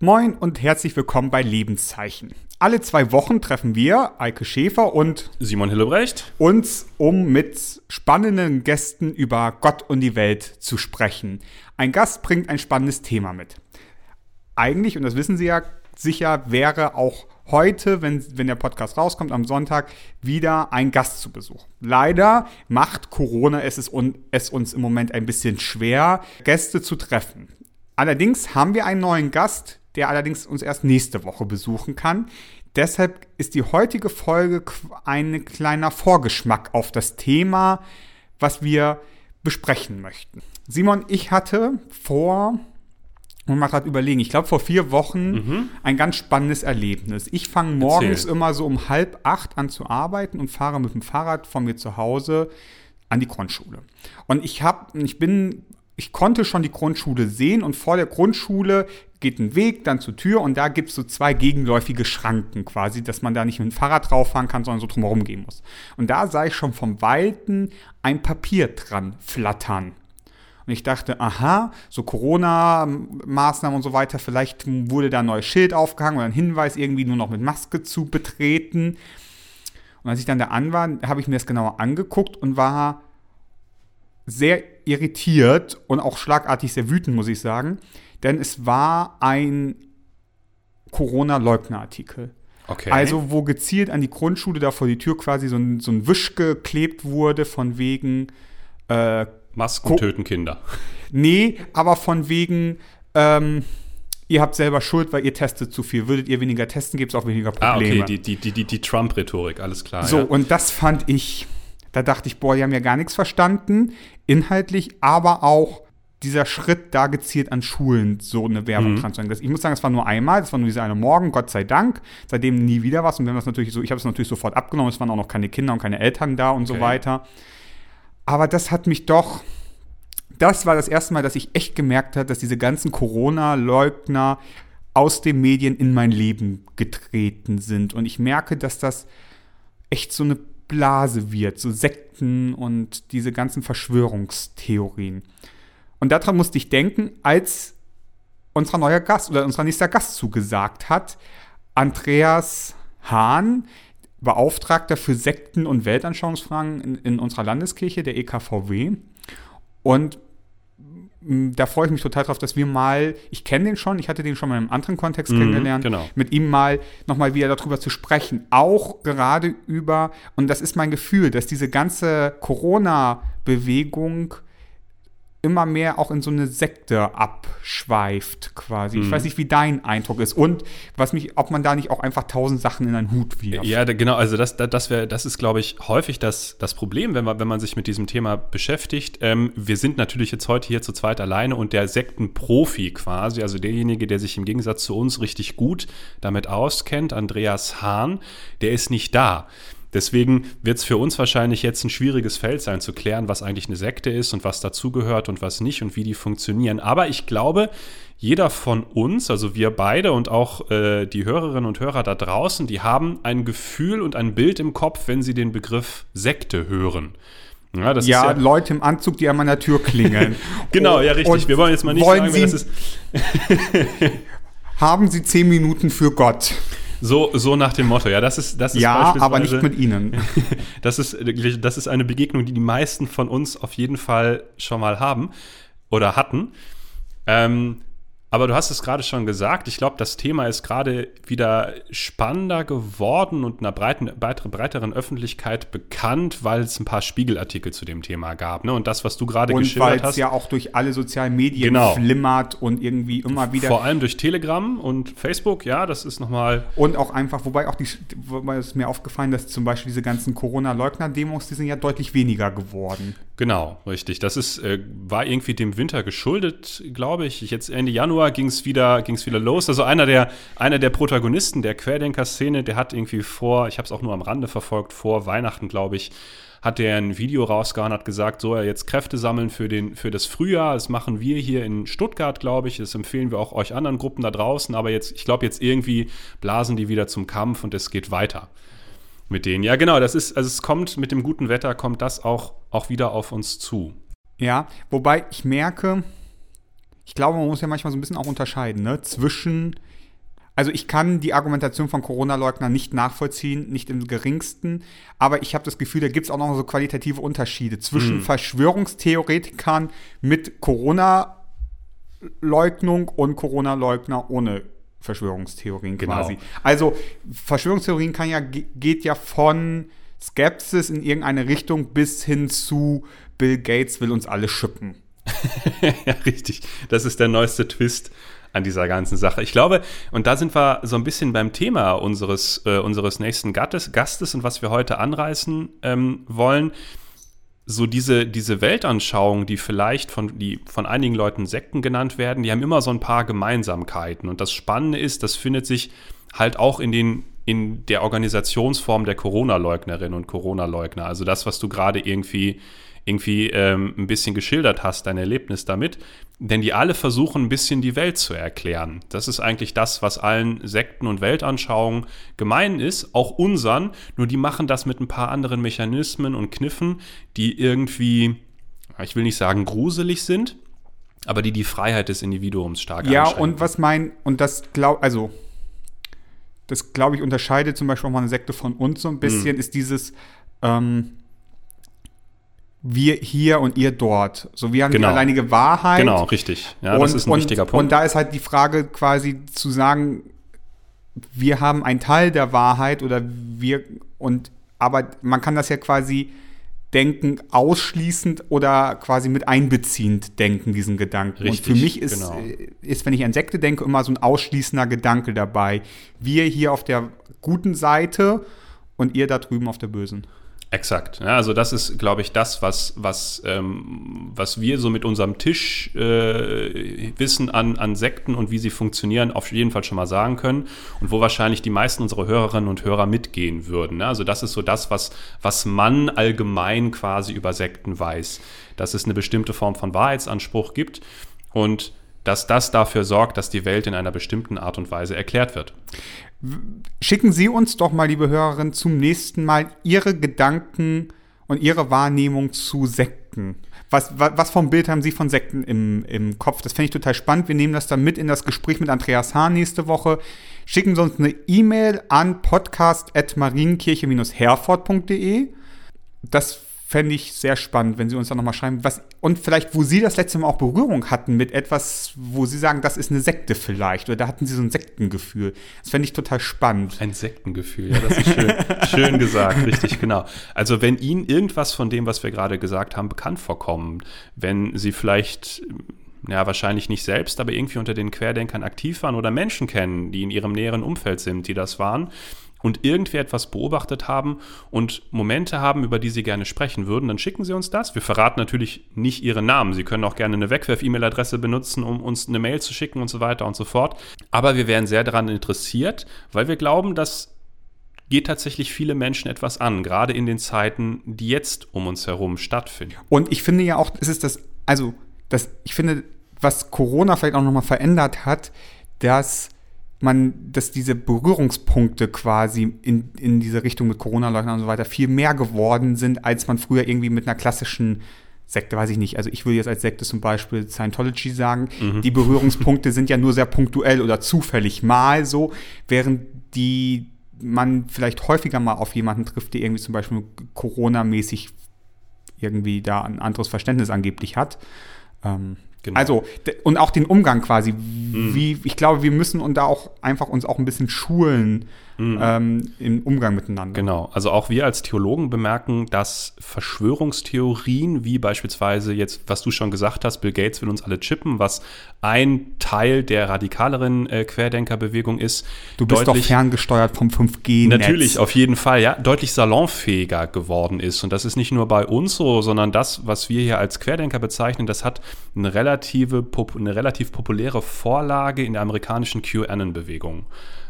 Moin und herzlich willkommen bei Lebenszeichen. Alle zwei Wochen treffen wir, Eike Schäfer und Simon Hillebrecht, uns, um mit spannenden Gästen über Gott und die Welt zu sprechen. Ein Gast bringt ein spannendes Thema mit. Eigentlich, und das wissen Sie ja sicher, wäre auch heute, wenn, wenn der Podcast rauskommt, am Sonntag, wieder ein Gast zu Besuch. Leider macht Corona es, es uns im Moment ein bisschen schwer, Gäste zu treffen. Allerdings haben wir einen neuen Gast, der allerdings uns erst nächste Woche besuchen kann. Deshalb ist die heutige Folge ein kleiner Vorgeschmack auf das Thema, was wir besprechen möchten. Simon, ich hatte vor, und mal gerade überlegen, ich glaube vor vier Wochen mhm. ein ganz spannendes Erlebnis. Ich fange morgens Erzähl. immer so um halb acht an zu arbeiten und fahre mit dem Fahrrad von mir zu Hause an die Grundschule. Und ich habe, ich bin ich konnte schon die Grundschule sehen und vor der Grundschule geht ein Weg dann zur Tür und da gibt es so zwei gegenläufige Schranken quasi, dass man da nicht mit dem Fahrrad drauf fahren kann, sondern so drumherum gehen muss. Und da sah ich schon vom Weiten ein Papier dran flattern. Und ich dachte, aha, so Corona-Maßnahmen und so weiter, vielleicht wurde da ein neues Schild aufgehangen oder ein Hinweis, irgendwie nur noch mit Maske zu betreten. Und als ich dann da an war, habe ich mir das genauer angeguckt und war sehr irritiert und auch schlagartig sehr wütend, muss ich sagen. Denn es war ein Corona-Leugner-Artikel. Okay. Also, wo gezielt an die Grundschule da vor die Tür quasi so ein, so ein Wisch geklebt wurde, von wegen. Äh, Masken töten Kinder. Nee, aber von wegen. Ähm, ihr habt selber Schuld, weil ihr testet zu viel. Würdet ihr weniger testen, gibt es auch weniger Probleme. Ah, okay, die, die, die, die Trump-Rhetorik, alles klar. So, ja. und das fand ich da dachte ich, boah, die haben ja gar nichts verstanden, inhaltlich, aber auch dieser Schritt, da gezielt an Schulen so eine Werbung mhm. dran zu Ich muss sagen, es war nur einmal, das war nur dieser eine Morgen, Gott sei Dank. Seitdem nie wieder was. Und wir haben das natürlich so, ich habe es natürlich sofort abgenommen, es waren auch noch keine Kinder und keine Eltern da und okay. so weiter. Aber das hat mich doch, das war das erste Mal, dass ich echt gemerkt habe, dass diese ganzen Corona-Leugner aus den Medien in mein Leben getreten sind. Und ich merke, dass das echt so eine Blase wird, so Sekten und diese ganzen Verschwörungstheorien. Und daran musste ich denken, als unser neuer Gast oder unser nächster Gast zugesagt hat, Andreas Hahn, Beauftragter für Sekten- und Weltanschauungsfragen in, in unserer Landeskirche, der EKVW. Und da freue ich mich total drauf, dass wir mal, ich kenne den schon, ich hatte den schon mal in einem anderen Kontext mhm, kennengelernt, genau. mit ihm mal nochmal wieder darüber zu sprechen. Auch gerade über, und das ist mein Gefühl, dass diese ganze Corona-Bewegung immer mehr auch in so eine Sekte abschweift, quasi. Mhm. Ich weiß nicht, wie dein Eindruck ist und was mich, ob man da nicht auch einfach tausend Sachen in einen Hut wirft. Ja, genau, also das, das, wär, das ist, glaube ich, häufig das, das Problem, wenn man, wenn man sich mit diesem Thema beschäftigt. Ähm, wir sind natürlich jetzt heute hier zu zweit alleine und der Sektenprofi quasi, also derjenige, der sich im Gegensatz zu uns richtig gut damit auskennt, Andreas Hahn, der ist nicht da. Deswegen wird es für uns wahrscheinlich jetzt ein schwieriges Feld sein, zu klären, was eigentlich eine Sekte ist und was dazugehört und was nicht und wie die funktionieren. Aber ich glaube, jeder von uns, also wir beide und auch äh, die Hörerinnen und Hörer da draußen, die haben ein Gefühl und ein Bild im Kopf, wenn sie den Begriff Sekte hören. Ja, ja, ja, Leute im Anzug, die an meiner Tür klingeln. genau, ja, richtig. Wir wollen jetzt mal nicht sagen, Sie, das ist. haben Sie zehn Minuten für Gott? So, so nach dem Motto, ja, das ist, das ist Ja, aber nicht mit Ihnen. das, ist, das ist eine Begegnung, die die meisten von uns auf jeden Fall schon mal haben oder hatten. Ähm, aber du hast es gerade schon gesagt, ich glaube, das Thema ist gerade wieder spannender geworden und einer breiten, breiteren Öffentlichkeit bekannt, weil es ein paar Spiegelartikel zu dem Thema gab. Ne? Und das, was du gerade geschildert hast. Und weil es ja auch durch alle sozialen Medien genau. flimmert und irgendwie immer wieder. Vor allem durch Telegram und Facebook, ja, das ist nochmal. Und auch einfach, wobei auch die, wobei es mir aufgefallen, dass zum Beispiel diese ganzen Corona-Leugner-Demos, die sind ja deutlich weniger geworden. Genau, richtig. Das ist, äh, war irgendwie dem Winter geschuldet, glaube ich. Jetzt Ende Januar ging es wieder, ging's wieder los. Also einer der, einer der Protagonisten der Querdenker-Szene, der hat irgendwie vor, ich habe es auch nur am Rande verfolgt, vor Weihnachten, glaube ich, hat der ein Video rausgehauen, hat gesagt, so, er jetzt Kräfte sammeln für, den, für das Frühjahr. Das machen wir hier in Stuttgart, glaube ich. Das empfehlen wir auch euch anderen Gruppen da draußen. Aber jetzt, ich glaube, jetzt irgendwie blasen die wieder zum Kampf und es geht weiter mit denen. Ja, genau, das ist, also es kommt mit dem guten Wetter, kommt das auch, auch wieder auf uns zu. Ja, wobei ich merke, ich glaube, man muss ja manchmal so ein bisschen auch unterscheiden, ne? Zwischen, also ich kann die Argumentation von Corona-Leugnern nicht nachvollziehen, nicht im geringsten, aber ich habe das Gefühl, da gibt es auch noch so qualitative Unterschiede zwischen Hm. Verschwörungstheoretikern mit Corona-Leugnung und Corona-Leugner ohne Verschwörungstheorien Genau. quasi. Also Verschwörungstheorien kann ja, ge- geht ja von Skepsis in irgendeine Richtung bis hin zu Bill Gates will uns alle schippen. ja, richtig. Das ist der neueste Twist an dieser ganzen Sache. Ich glaube, und da sind wir so ein bisschen beim Thema unseres, äh, unseres nächsten Gattes, Gastes und was wir heute anreißen ähm, wollen. So diese, diese Weltanschauungen, die vielleicht von, die von einigen Leuten Sekten genannt werden, die haben immer so ein paar Gemeinsamkeiten. Und das Spannende ist, das findet sich halt auch in den in der Organisationsform der Corona-Leugnerinnen und Corona-Leugner. Also das, was du gerade irgendwie irgendwie ähm, ein bisschen geschildert hast, dein Erlebnis damit. Denn die alle versuchen ein bisschen die Welt zu erklären. Das ist eigentlich das, was allen Sekten und Weltanschauungen gemein ist, auch unseren, nur die machen das mit ein paar anderen Mechanismen und Kniffen, die irgendwie, ich will nicht sagen gruselig sind, aber die die Freiheit des Individuums stark Ja, und was mein, und das glaub, also, das glaube ich unterscheidet zum Beispiel auch mal eine Sekte von uns so ein bisschen, Mhm. ist dieses, ähm, wir hier und ihr dort. So, wir haben Genau. die alleinige Wahrheit. Genau, richtig. Ja, das ist ein und, wichtiger Punkt. Und da ist halt die Frage quasi zu sagen, wir haben einen Teil der Wahrheit oder wir und aber man kann das ja quasi denken ausschließend oder quasi mit einbeziehend denken, diesen Gedanken. Richtig, und für mich ist, genau. äh, ist, wenn ich an Sekte denke, immer so ein ausschließender Gedanke dabei. Wir hier auf der guten Seite und ihr da drüben auf der bösen. Exakt. Ja, also das ist, glaube ich, das, was, was, ähm, was wir so mit unserem Tisch äh, wissen an, an Sekten und wie sie funktionieren, auf jeden Fall schon mal sagen können und wo wahrscheinlich die meisten unserer Hörerinnen und Hörer mitgehen würden. Ne? Also das ist so das, was, was man allgemein quasi über Sekten weiß, dass es eine bestimmte Form von Wahrheitsanspruch gibt und dass das dafür sorgt, dass die Welt in einer bestimmten Art und Weise erklärt wird. Schicken Sie uns doch mal, liebe Hörerinnen, zum nächsten Mal Ihre Gedanken und Ihre Wahrnehmung zu Sekten. Was, was, was vom Bild haben Sie von Sekten im, im Kopf? Das fände ich total spannend. Wir nehmen das dann mit in das Gespräch mit Andreas Hahn nächste Woche. Schicken Sie uns eine E-Mail an podcast.marienkirche-herford.de. Das fände ich sehr spannend, wenn Sie uns da nochmal schreiben. Was, und vielleicht, wo Sie das letzte Mal auch Berührung hatten mit etwas, wo Sie sagen, das ist eine Sekte vielleicht. Oder da hatten Sie so ein Sektengefühl. Das fände ich total spannend. Ein Sektengefühl, ja, das ist schön, schön gesagt, richtig, genau. Also wenn Ihnen irgendwas von dem, was wir gerade gesagt haben, bekannt vorkommt, wenn Sie vielleicht, ja, wahrscheinlich nicht selbst, aber irgendwie unter den Querdenkern aktiv waren oder Menschen kennen, die in Ihrem näheren Umfeld sind, die das waren und irgendwie etwas beobachtet haben und Momente haben, über die Sie gerne sprechen würden, dann schicken Sie uns das. Wir verraten natürlich nicht Ihren Namen. Sie können auch gerne eine Wegwerf-E-Mail-Adresse benutzen, um uns eine Mail zu schicken und so weiter und so fort. Aber wir wären sehr daran interessiert, weil wir glauben, dass geht tatsächlich viele Menschen etwas an, gerade in den Zeiten, die jetzt um uns herum stattfinden. Und ich finde ja auch, es ist das, also, das, ich finde, was Corona vielleicht auch nochmal verändert hat, dass man, dass diese Berührungspunkte quasi in, in diese Richtung mit Corona-Leugnern und so weiter viel mehr geworden sind, als man früher irgendwie mit einer klassischen Sekte, weiß ich nicht. Also ich würde jetzt als Sekte zum Beispiel Scientology sagen. Die Berührungspunkte sind ja nur sehr punktuell oder zufällig mal so, während die man vielleicht häufiger mal auf jemanden trifft, der irgendwie zum Beispiel Corona-mäßig irgendwie da ein anderes Verständnis angeblich hat. Ähm, Genau. Also, und auch den Umgang quasi. Wie, ich glaube, wir müssen und da auch einfach uns auch ein bisschen schulen ähm, im Umgang miteinander. Genau, also auch wir als Theologen bemerken, dass Verschwörungstheorien, wie beispielsweise jetzt, was du schon gesagt hast, Bill Gates will uns alle chippen, was ein Teil der radikaleren äh, Querdenkerbewegung ist, Du bist doch ferngesteuert vom 5G-Netz. Natürlich, auf jeden Fall, ja, deutlich salonfähiger geworden ist. Und das ist nicht nur bei uns so, sondern das, was wir hier als Querdenker bezeichnen, das hat eine relative, eine relativ populäre Vorlage in der amerikanischen QAnon-Bewegung.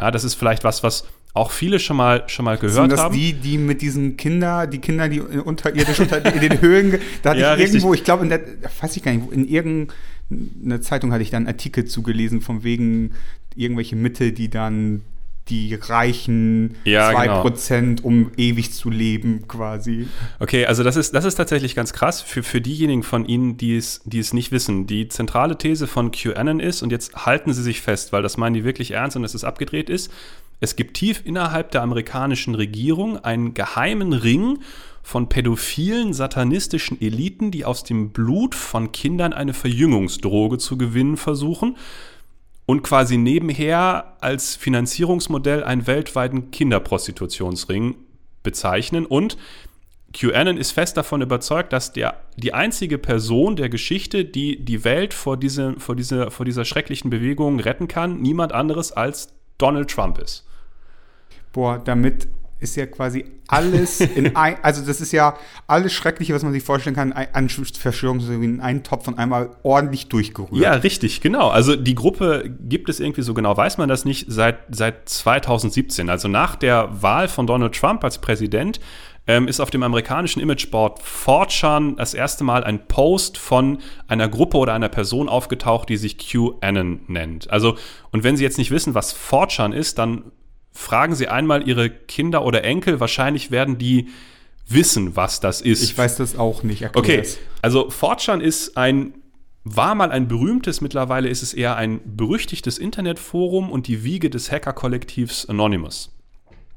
Ja, das ist vielleicht was, was auch viele schon mal, schon mal gehört Sind das haben. die, die mit diesen Kinder, die Kinder, die unterirdisch unter in den Höhlen, da hatte Ja, ich irgendwo, richtig. ich glaube in der, weiß ich gar nicht, in irgendeiner Zeitung hatte ich da einen Artikel zugelesen, von wegen irgendwelche Mittel, die dann die reichen Ja, genau. 2%, um ewig zu leben, quasi. Okay, also das ist, das ist tatsächlich ganz krass für, für diejenigen von Ihnen, die es, die es nicht wissen. Die zentrale These von QAnon ist, und jetzt halten Sie sich fest, weil das meinen die wirklich ernst und dass es abgedreht ist, es gibt tief innerhalb der amerikanischen Regierung einen geheimen Ring von pädophilen, satanistischen Eliten, die aus dem Blut von Kindern eine Verjüngungsdroge zu gewinnen versuchen und quasi nebenher als Finanzierungsmodell einen weltweiten Kinderprostitutionsring bezeichnen. Und QAnon ist fest davon überzeugt, dass der, die einzige Person der Geschichte, die die Welt vor, diese, vor, diese, vor dieser schrecklichen Bewegung retten kann, niemand anderes als Donald Trump ist. Boah, damit ist ja quasi alles in ein, also das ist ja alles Schreckliche, was man sich vorstellen kann, ein- an Verschwörungstheorien in einen Topf und einmal ordentlich durchgerührt. Ja, richtig, genau. Also die Gruppe gibt es irgendwie so genau, weiß man das nicht, seit, seit 2017. Also nach der Wahl von Donald Trump als Präsident ähm, ist auf dem amerikanischen Imageboard 4chan das erste Mal ein Post von einer Gruppe oder einer Person aufgetaucht, die sich QAnon nennt. Also, und wenn Sie jetzt nicht wissen, was 4chan ist, dann fragen Sie einmal Ihre Kinder oder Enkel. Wahrscheinlich werden die wissen, was das ist. Ich weiß das auch nicht. Okay, es. also 4chan ist ein, war mal ein berühmtes, mittlerweile ist es eher ein berüchtigtes Internetforum und die Wiege des Hacker-Kollektivs Anonymous.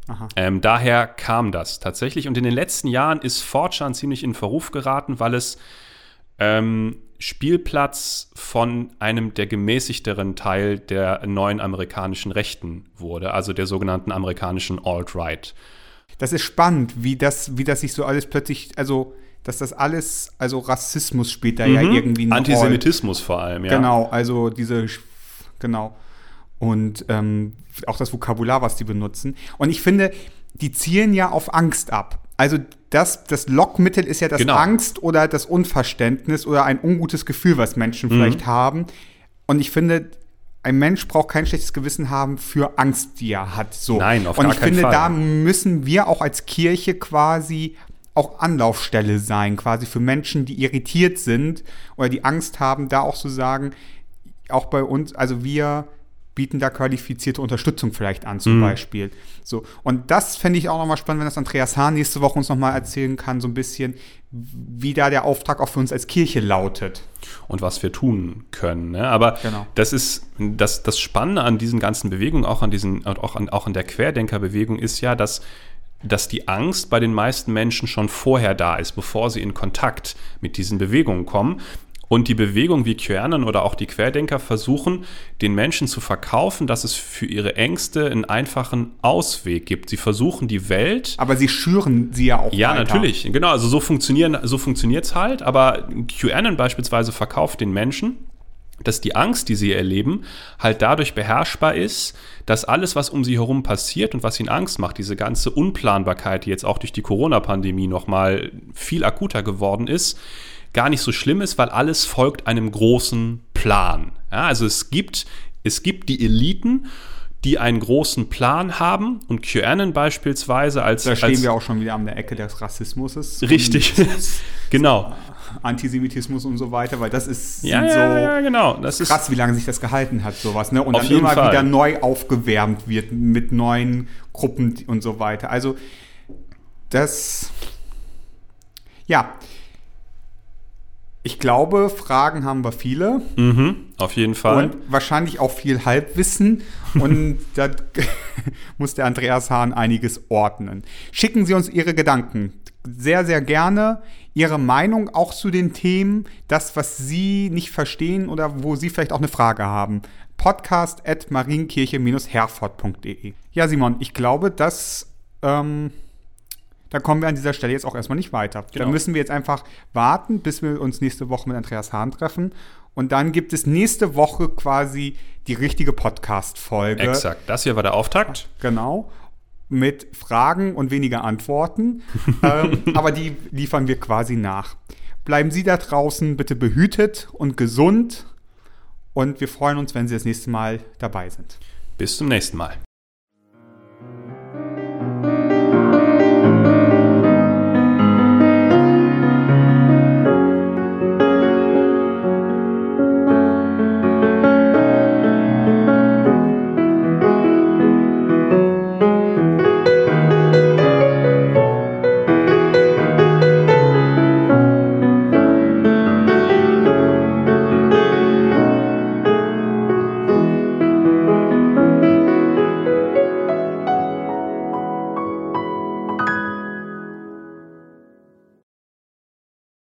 Aha. Ähm, daher kam das tatsächlich. Und in den letzten Jahren ist 4chan ziemlich in Verruf geraten, weil es ähm, Spielplatz von einem der gemäßigteren Teil der neuen amerikanischen Rechten wurde, also der sogenannten amerikanischen Alt-Right. Das ist spannend, wie das, wie das sich so alles plötzlich, also, dass das alles, also Rassismus spielt da ja irgendwie eine Rolle. Antisemitismus vor allem, ja. Genau, also diese, genau. Und ähm, auch das Vokabular, was die benutzen. Und ich finde, die zielen ja auf Angst ab. Also das, das Lockmittel ist ja das Genau. Angst oder das Unverständnis oder ein ungutes Gefühl, was Menschen Mhm. vielleicht haben. Und ich finde, ein Mensch braucht kein schlechtes Gewissen haben für Angst, die er hat. So. Nein, auf Und gar ich keinen finde, Fall. da müssen wir auch als Kirche quasi auch Anlaufstelle sein, quasi für Menschen, die irritiert sind oder die Angst haben, da auch zu sagen, auch bei uns, also wir bieten da qualifizierte Unterstützung vielleicht an, Mhm. zum Beispiel. So. Und das fände ich auch nochmal spannend, wenn das Andreas Hahn nächste Woche uns nochmal erzählen kann, so ein bisschen, wie da der Auftrag auch für uns als Kirche lautet. und was wir tun können. Ne? Aber Genau. das ist das, das Spannende an diesen ganzen Bewegungen, auch an diesen, auch an, auch an der Querdenkerbewegung, ist ja, dass, dass die Angst bei den meisten Menschen schon vorher da ist, bevor sie in Kontakt mit diesen Bewegungen kommen. Und die Bewegung wie QAnon oder auch die Querdenker versuchen, den Menschen zu verkaufen, dass es für ihre Ängste einen einfachen Ausweg gibt. Sie versuchen die Welt Aber sie schüren sie ja auch ja, weiter. natürlich. Genau, also so funktionieren, so funktioniert's halt. Aber QAnon beispielsweise verkauft den Menschen, dass die Angst, die sie erleben, halt dadurch beherrschbar ist, dass alles, was um sie herum passiert und was ihnen Angst macht, diese ganze Unplanbarkeit, die jetzt auch durch die Corona-Pandemie nochmal viel akuter geworden ist, gar nicht so schlimm ist, weil alles folgt einem großen Plan. Ja, also es gibt, es gibt die Eliten, die einen großen Plan haben und QAnon beispielsweise als, Da stehen als wir auch schon wieder an der Ecke des Rassismus. Richtig, genau. Antisemitismus und so weiter, weil das ist Ja, sind ja, so ja, genau. Das ist krass, wie lange sich das gehalten hat, sowas, ne? Und dann immer Fall. wieder neu aufgewärmt wird mit neuen Gruppen und so weiter. Also das ja. Ich glaube, Fragen haben wir viele mhm, auf jeden Fall. und wahrscheinlich auch viel Halbwissen. Und da muss der Andreas Hahn einiges ordnen. Schicken Sie uns Ihre Gedanken. Sehr, sehr gerne. Ihre Meinung auch zu den Themen, das, was Sie nicht verstehen oder wo Sie vielleicht auch eine Frage haben. Podcast at marienkirche-herford.de. Ja, Simon, ich glaube, dass ähm, da kommen wir an dieser Stelle jetzt auch erstmal nicht weiter. Genau. Da müssen wir jetzt einfach warten, bis wir uns nächste Woche mit Andreas Hahn treffen. Und dann gibt es nächste Woche quasi die richtige Podcast-Folge. Exakt. Das hier war der Auftakt. Genau. Mit Fragen und weniger Antworten. ähm, aber die liefern wir quasi nach. Bleiben Sie da draußen bitte behütet und gesund. Und wir freuen uns, wenn Sie das nächste Mal dabei sind. Bis zum nächsten Mal.